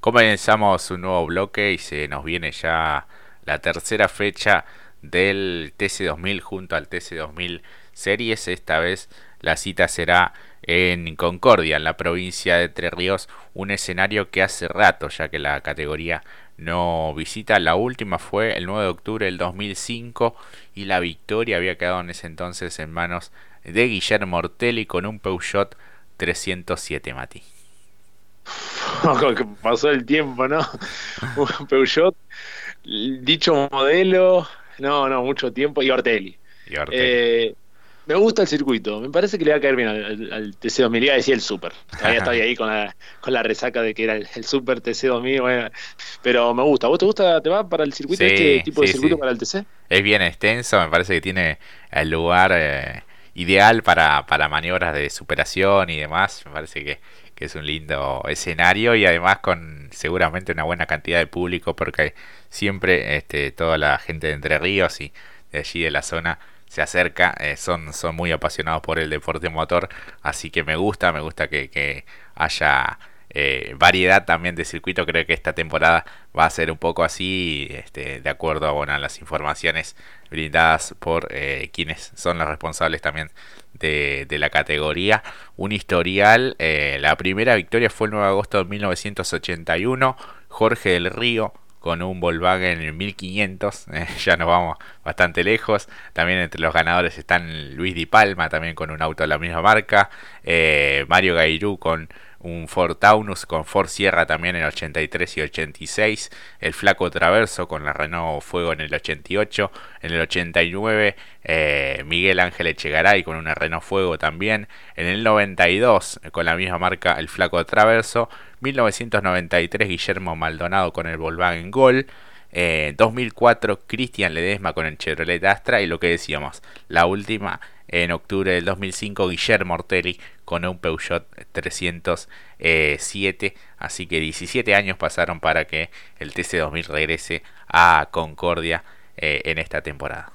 Comenzamos un nuevo bloque y se nos viene ya la tercera fecha del TC2000 junto al TC2000 Series. Esta vez la cita será en Concordia, en la provincia de Entre Ríos, un escenario que hace rato ya que la categoría no visita. La última fue el 9 de octubre del 2005 y la victoria había quedado en ese entonces en manos de Guillermo Ortelli con un Peugeot 307 Mati. que pasó el tiempo, ¿no? Peugeot, dicho modelo, no, no, mucho tiempo, y Ortelli. Eh, me gusta el circuito, me parece que le va a caer bien al, TC2000, iba a decir el Super, todavía estoy ahí con la, con la resaca de que era el, Super TC2000, pero me gusta, ¿vos te gusta, te va para el circuito, este tipo de circuito para el TC? Es bien extenso, me parece que tiene el lugar eh, ideal para, para maniobras de superación y demás, me parece que que es un lindo escenario y además con seguramente una buena cantidad de público porque siempre este, toda la gente de Entre Ríos y de allí de la zona se acerca, eh, son, son muy apasionados por el deporte motor, así que me gusta, me gusta que, que haya eh, variedad también de circuito. Creo que esta temporada va a ser un poco así, este, de acuerdo a, las informaciones brindadas por eh, quienes son los responsables también de, la categoría. Un historial, eh, la primera victoria fue el 9 de agosto de 1981. Jorge del Río con un Volkswagen 1500, ya nos vamos bastante lejos. También entre los ganadores están Luis Di Palma, también con un auto de la misma marca. Mario Gairú con un Ford Taunus con Ford Sierra también en el 83 y 86, el Flaco Traverso con la Renault Fuego en el 88, en el 89 eh, Miguel Ángel Echegaray con una Renault Fuego también, en el 92 con la misma marca el Flaco Traverso, 1993 Guillermo Maldonado con el Volkswagen Gol, 2004 eh, Cristian Ledesma con el Chevrolet Astra y lo que decíamos, la última en octubre del 2005 Guillermo Ortelli con un Peugeot 307. Así que 17 años pasaron para que el TC2000 regrese a Concordia eh, en esta temporada.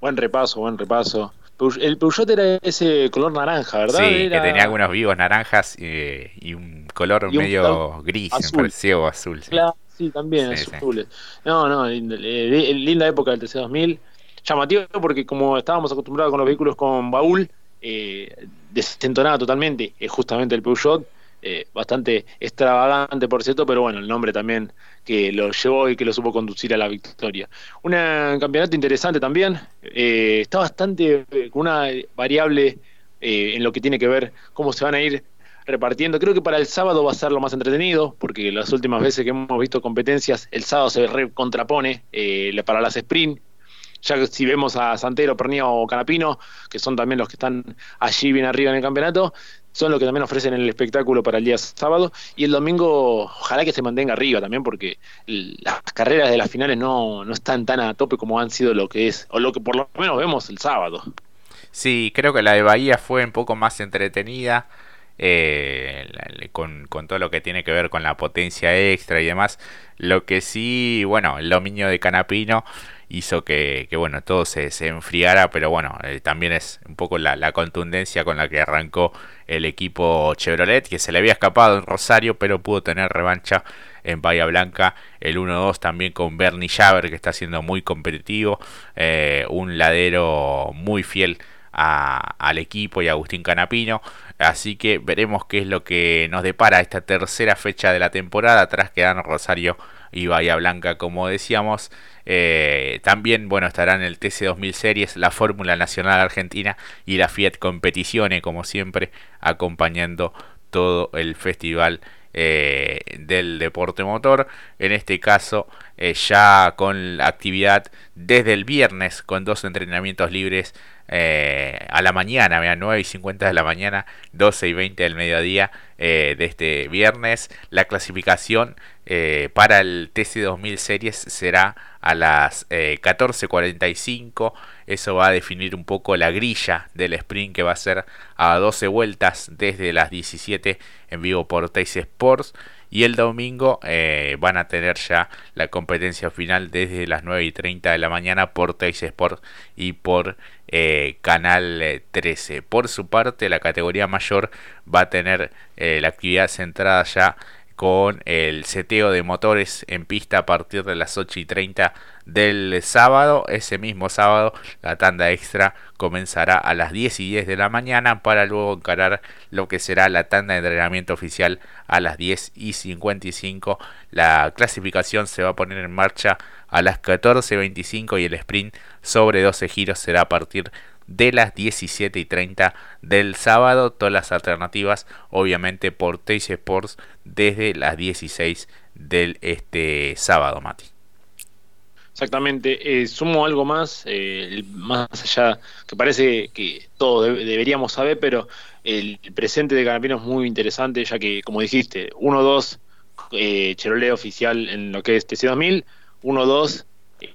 Buen repaso, buen repaso. El Peugeot era ese color naranja, ¿verdad? Sí, que tenía algunos vivos naranjas eh, y un color medio gris, me pareció azul. Sí. Sí, también azules. No, no, linda época del TC2000 llamativo porque como estábamos acostumbrados con los vehículos con baúl, eh, desentonada totalmente, es justamente el Peugeot, eh, bastante extravagante por cierto, pero bueno, el nombre también que lo llevó y que lo supo conducir a la victoria. Un campeonato interesante también, eh, está bastante con una variable en lo que tiene que ver cómo se van a ir repartiendo. Creo que para el sábado va a ser lo más entretenido, porque las últimas veces que hemos visto competencias, el sábado se contrapone para las sprint ya si vemos a Santero, Pernía o Canapino, que son también los que están allí bien arriba en el campeonato, son los que también ofrecen el espectáculo para el día sábado. Y el domingo, ojalá que se mantenga arriba también, porque las carreras de las finales no, no están tan a tope como han sido lo que es, o lo que por lo menos vemos el sábado. Sí, creo que la de Bahía fue un poco más entretenida. Eh, con, todo lo que tiene que ver con la potencia extra y demás. Lo que sí, bueno, el dominio de Canapino hizo que, bueno, todo se, se, enfriara, pero bueno, eh, también es un poco la, contundencia con la que arrancó el equipo Chevrolet, que se le había escapado en Rosario, pero pudo tener revancha en Bahía Blanca, el 1-2 también con Bernie Javer, que está siendo muy competitivo, eh, un ladero muy fiel al equipo y a Agustín Canapino. Así que veremos qué es lo que nos depara esta tercera fecha de la temporada. Atrás quedan Rosario y Bahía Blanca, como decíamos. Eh, también, bueno, estarán el TC2000 Series, la Fórmula Nacional Argentina y la Fiat Competizione, como siempre, acompañando todo el festival eh, del deporte motor. En este caso, eh, ya con actividad desde el viernes, con dos entrenamientos libres a la mañana, vean, 9 y 50 de la mañana, 12 y 20 del mediodía de este viernes. La clasificación eh, para el TC2000 Series será a las 14.45. Eh, Eso va a definir un poco la grilla del sprint que va a ser a 12 vueltas desde las 17 en vivo por Tays Sports. Y el domingo eh, van a tener ya la competencia final desde las 9 y 30 de la mañana por Tays Sports y por Canal 13. Por su parte, la categoría mayor va a tener la actividad centrada ya con el seteo de motores en pista a partir de las 8 y 30 del sábado. Ese mismo sábado la tanda extra comenzará a las 10 y 10 de la mañana para luego encarar lo que será la tanda de entrenamiento oficial a las 10 y 55. La clasificación se va a poner en marcha a las 14.25 y el sprint sobre 12 giros será a partir de las 17 y 30 del sábado. Todas las alternativas, obviamente, por Teis Sports desde las 16 del este sábado, Mati. Exactamente, eh, sumo algo más, eh, más allá, que parece que todos deberíamos saber, pero el, presente de Canapino es muy interesante, ya que, como dijiste, 1-2 eh, Cherolé oficial en lo que es TC2000, 1-2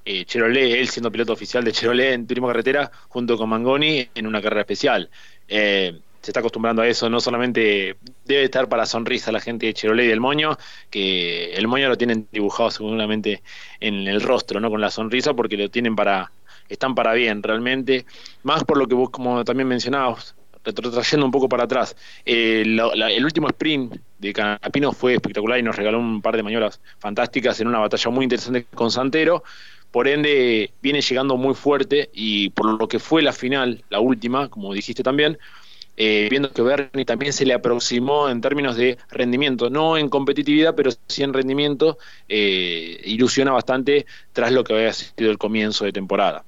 eh, Cherolé, él siendo piloto oficial de Cherolé en turismo carretera, junto con Mangoni en una carrera especial. Eh, se está acostumbrando a eso, no solamente debe estar para sonrisa la gente de Cherolé y del Moño, que el Moño lo tienen dibujado seguramente en el rostro, ¿no? Con la sonrisa, porque lo tienen para, están para bien realmente, más por lo que vos como también mencionabas, retrotrayendo un poco para atrás, eh, el último sprint de Canapino fue espectacular y nos regaló un par de maniobras fantásticas en una batalla muy interesante con Santero, por ende viene llegando muy fuerte y por lo que fue la final, la última, como dijiste también, eh, viendo que Bernie también se le aproximó en términos de rendimiento, no en competitividad, pero sí en rendimiento, eh, ilusiona bastante tras lo que había sido el comienzo de temporada.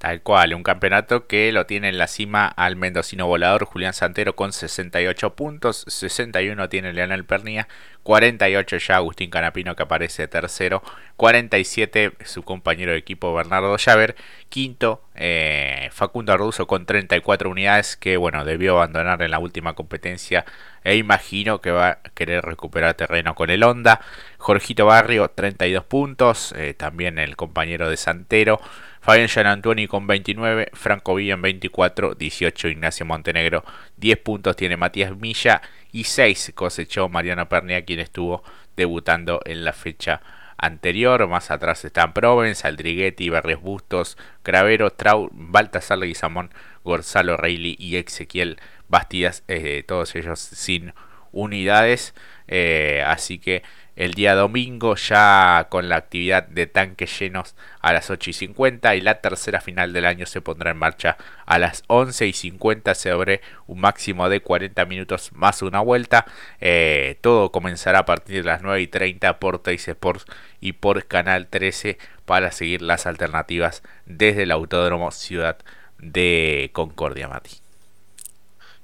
Tal cual, un campeonato que lo tiene en la cima al mendocino volador Julián Santero con 68 puntos, 61 tiene Leonel Pernía, 48 ya Agustín Canapino que aparece tercero, 47 su compañero de equipo Bernardo Llaver, quinto eh, Facundo Arduzo con 34 unidades que bueno debió abandonar en la última competencia e imagino que va a querer recuperar terreno con el Honda, Jorgito Barrio 32 puntos, eh, también el compañero de Santero, Fabián Gianantoni con 29, Franco Villa en 24, 18 Ignacio Montenegro, 10 puntos tiene Matías Milla y 6 cosechó Mariano Pernia quien estuvo debutando en la fecha anterior. Más atrás están Provence, Aldriguetti, Barrios Bustos, Cravero, Trau, Baltasar Leguizamón, Gonzalo Reilly y Ezequiel Bastidas, eh, todos ellos sin unidades. Eh, así que el día domingo ya con la actividad de tanques llenos a las 8 y 50 y la tercera final del año se pondrá en marcha a las 11 y 50 sobre un máximo de 40 minutos más una vuelta. Eh, todo comenzará a partir de las 9 y 30 por Teis Sports y por Canal 13 para seguir las alternativas desde el Autódromo Ciudad de Concordia, Mati.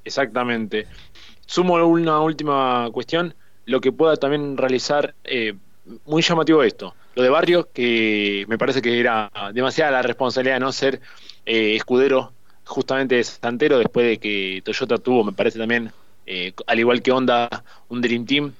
Exactamente. Sumo una última cuestión lo que pueda también realizar, eh, muy llamativo esto, lo de Barrio, que me parece que era demasiada la responsabilidad de no ser eh, escudero justamente de Santero, después de que Toyota tuvo, me parece también, eh, al igual que Honda, un Dream Team,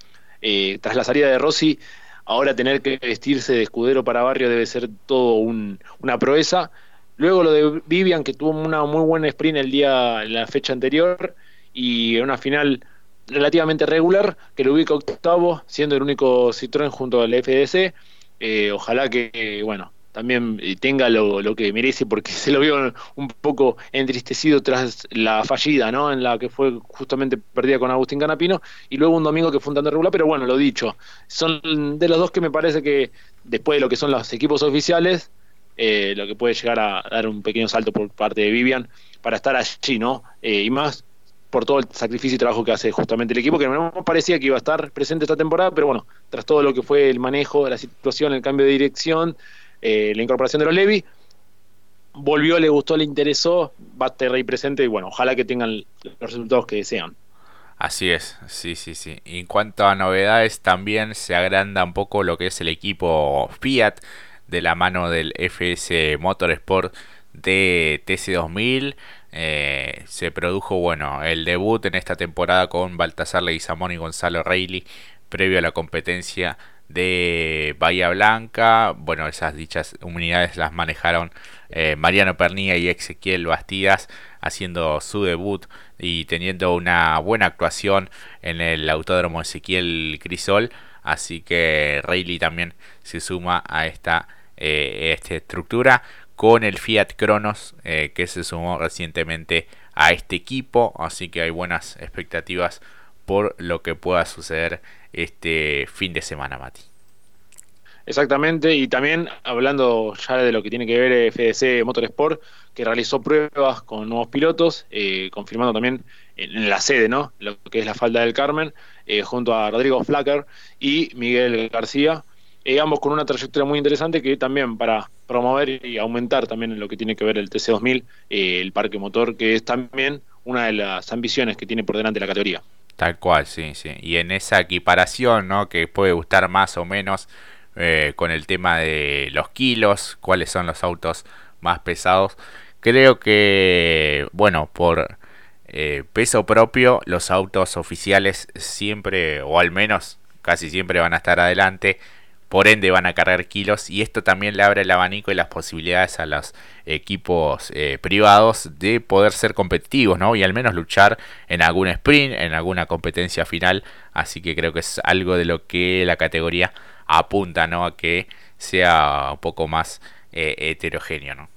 tras la salida de Rossi, ahora tener que vestirse de escudero para Barrio debe ser todo una proeza. Luego lo de Vivian, que tuvo una muy buena sprint el día, la fecha anterior, y en una final relativamente regular, que lo ubica octavo, siendo el único Citroën junto al FDC. Eh, ojalá que, bueno, también eh, tenga lo, lo, que merece, porque se lo vio un poco entristecido tras la fallida, ¿no? En la que fue justamente perdida con Agustín Canapino, y luego un domingo que fue un tanto regular, pero bueno, lo dicho, son de los dos que me parece que, después de lo que son los equipos oficiales, eh, lo que puede llegar a dar un pequeño salto por parte de Vivian para estar allí, ¿no? y más por todo el sacrificio y trabajo que hace justamente el equipo, que no parecía que iba a estar presente esta temporada, pero bueno, tras todo lo que fue el manejo de la situación, el cambio de dirección, eh, la incorporación de los Levi, volvió, le gustó, le interesó, va a estar ahí presente y bueno, ojalá que tengan los resultados que desean. Así es, sí, sí, sí. Y en cuanto a novedades, también se agranda un poco lo que es el equipo Fiat de la mano del FS Motorsport de TC2000. Eh, se produjo bueno el debut en esta temporada con Baltasar Leguizamón y Gonzalo Reilly previo a la competencia de Bahía Blanca. Bueno, esas dichas unidades las manejaron eh, Mariano Pernilla y Ezequiel Bastidas haciendo su debut y teniendo una buena actuación en el Autódromo Ezequiel Crisol. Así que Reilly también se suma a esta, eh, esta estructura con el Fiat Cronos eh, que se sumó recientemente a este equipo. Así que hay buenas expectativas por lo que pueda suceder este fin de semana, Mati. Exactamente, y también hablando ya de lo que tiene que ver FDC Motorsport, que realizó pruebas con nuevos pilotos, eh, confirmando también en la sede, ¿no? Lo que es la falda del Carmen, eh, junto a Rodrigo Flacker y Miguel García, eh, ambos con una trayectoria muy interesante que también para promover y aumentar también lo que tiene que ver el TC2000, el parque motor, que es también una de las ambiciones que tiene por delante la categoría. Tal cual, sí, sí. Y en esa equiparación, ¿no? Que puede gustar más o menos eh, con el tema de los kilos, cuáles son los autos más pesados. Creo que, bueno, por eh, peso propio, los autos oficiales siempre, o al menos casi siempre van a estar adelante por ende van a cargar kilos y esto también le abre el abanico y las posibilidades a los equipos eh, privados de poder ser competitivos, ¿no? Y al menos luchar en algún sprint, en alguna competencia final, así que creo que es algo de lo que la categoría apunta, ¿no? A que sea un poco más eh, heterogéneo, ¿no?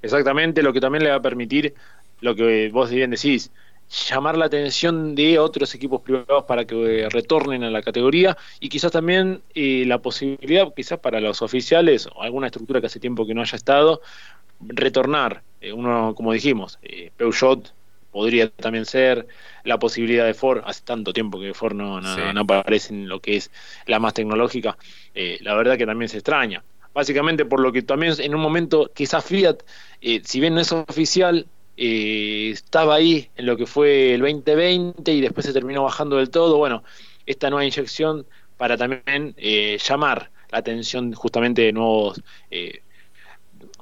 Exactamente, lo que también le va a permitir lo que vos bien decís, llamar la atención de otros equipos privados para que eh, retornen a la categoría y quizás también eh, la posibilidad, quizás para los oficiales o alguna estructura que hace tiempo que no haya estado, retornar. Eh, uno, como dijimos, Peugeot podría también ser la posibilidad de Ford, hace tanto tiempo que Ford no, no, aparece en lo que es la más tecnológica, la verdad que también se extraña. Básicamente por lo que también en un momento quizás Fiat, si bien no es oficial, eh, estaba ahí en lo que fue el 2020 y después se terminó bajando del todo. Bueno, esta nueva inyección para también eh, llamar la atención justamente de nuevos, eh,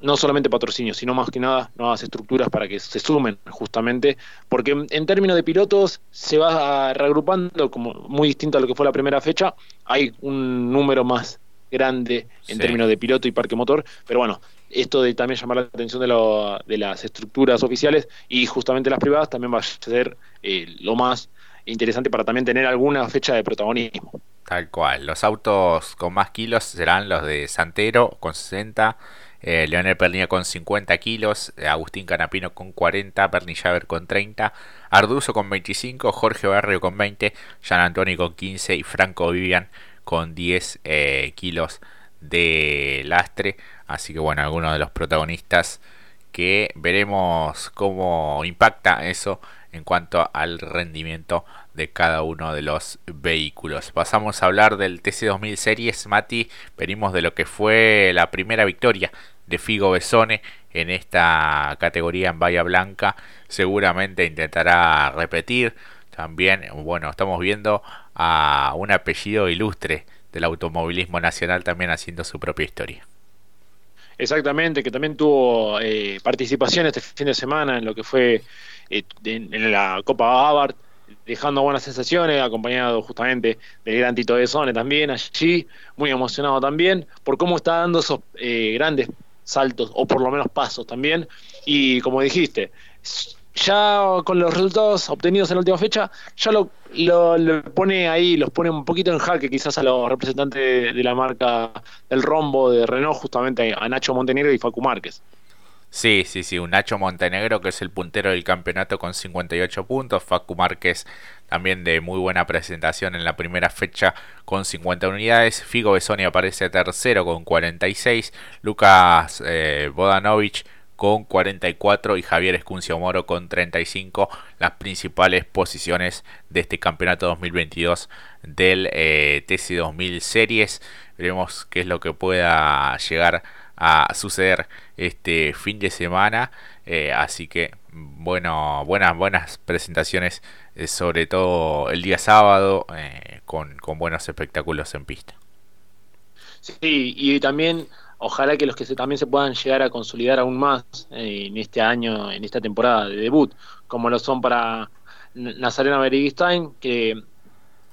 no solamente patrocinios, sino más que nada nuevas estructuras para que se sumen justamente, porque en términos de pilotos se va reagrupando como muy distinto a lo que fue la primera fecha, hay un número más grande en términos de piloto y parque motor, pero bueno, esto de también llamar la atención de, las estructuras oficiales y justamente las privadas también va a ser eh, lo más interesante para también tener alguna fecha de protagonismo. Tal cual, los autos con más kilos serán los de Santero con 60, eh, Leonel Pernilla con 50 kilos, Agustín Canapino con 40, Pernillaver con 30, Arduzo con 25, Jorge Barrio con 20, Jean Antoni con 15 y Franco Vivian con 10 eh, kilos de lastre. Así que bueno, algunos de los protagonistas que veremos cómo impacta eso en cuanto al rendimiento de cada uno de los vehículos. Pasamos a hablar del TC2000 Series. Mati, venimos de lo que fue la primera victoria de Figo Besone en esta categoría en Bahía Blanca. Seguramente intentará repetir. También, bueno, estamos viendo a un apellido ilustre del automovilismo nacional también haciendo su propia historia. Exactamente, que también tuvo eh, participación este fin de semana en lo que fue eh, en, la Copa Abarth, dejando buenas sensaciones, acompañado justamente del gran Tito de Zone también allí, muy emocionado también por cómo está dando esos eh, grandes saltos, o por lo menos pasos también, y como dijiste, ya con los resultados obtenidos en la última fecha, ya lo, lo, pone ahí, los pone un poquito en jaque quizás a los representantes de, la marca del rombo de Renault, justamente a Nacho Montenegro y Facu Márquez. Sí, sí, sí, un Nacho Montenegro que es el puntero del campeonato con 58 puntos, Facu Márquez también de muy buena presentación en la primera fecha con 50 unidades, Figo Besoni aparece tercero con 46, Lucas eh, Bodanovich con 44 y Javier Escuncio Moro con 35 las principales posiciones de este campeonato 2022 del eh, TC2000 Series. Veremos qué es lo que pueda llegar a suceder este fin de semana. Eh, así que bueno, buenas, buenas presentaciones, eh, sobre todo el día sábado, con, con buenos espectáculos en pista. Sí, y también ojalá que los que se, también se puedan llegar a consolidar aún más eh, en este año, en esta temporada de debut, como lo son para Nazarena Berigustein, que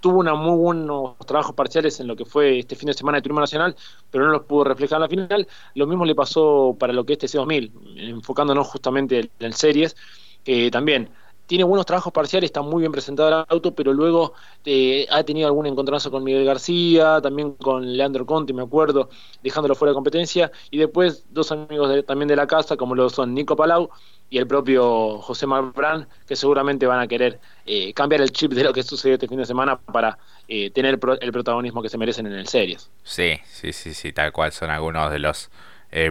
tuvo unos muy buenos trabajos parciales en lo que fue este fin de semana de Turismo Nacional, pero no los pudo reflejar en la final. Lo mismo le pasó para lo que es este C2000, enfocándonos justamente en series, que también tiene buenos trabajos parciales, está muy bien presentado el auto, pero luego eh, ha tenido algún encontronazo con Miguel García, también con Leandro Conti, me acuerdo, dejándolo fuera de competencia, y después dos amigos también de la casa, como lo son Nico Palau y el propio José Marbrán, que seguramente van a querer eh, cambiar el chip de lo que sucedió este fin de semana para eh, tener el protagonismo que se merecen en el Series. Sí, sí, sí, sí, tal cual son algunos de los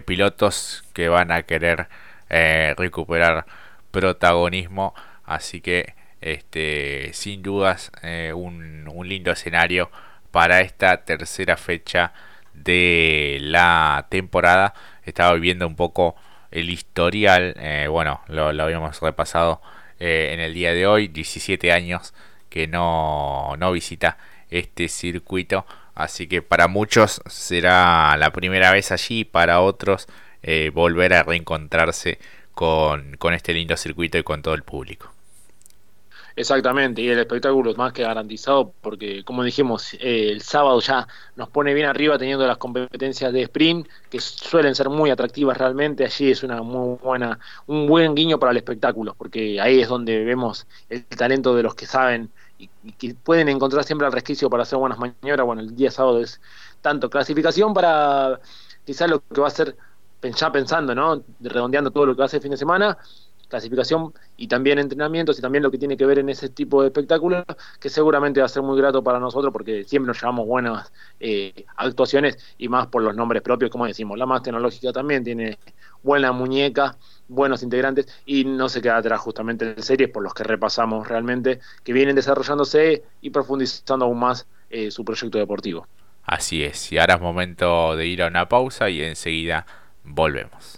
pilotos que van a querer recuperar protagonismo Así que, este, sin dudas, eh, un, lindo escenario para esta tercera fecha de la temporada. Estaba viendo un poco el historial, eh, bueno, lo, habíamos repasado eh, en el día de hoy, 17 años que no, no visita este circuito, así que para muchos será la primera vez allí, para otros volver a reencontrarse con, con este lindo circuito y con todo el público. Exactamente, y el espectáculo es más que garantizado porque, como dijimos, eh, el sábado ya nos pone bien arriba teniendo las competencias de sprint, que suelen ser muy atractivas realmente. Allí es una muy buena, un buen guiño para el espectáculo, porque ahí es donde vemos el talento de los que saben y, que pueden encontrar siempre el resquicio para hacer buenas maniobras. Bueno, el día sábado es tanto clasificación para quizás lo que va a ser, ya pensando, ¿no? Redondeando todo lo que va a el fin de semana clasificación y también entrenamientos y también lo que tiene que ver en ese tipo de espectáculos, que seguramente va a ser muy grato para nosotros porque siempre nos llevamos buenas eh, actuaciones y más por los nombres propios, como decimos. La más tecnológica también tiene buena muñeca, buenos integrantes y no se queda atrás justamente de series por los que repasamos realmente, que vienen desarrollándose y profundizando aún más eh, su proyecto deportivo. Así es, y ahora es momento de ir a una pausa y enseguida volvemos.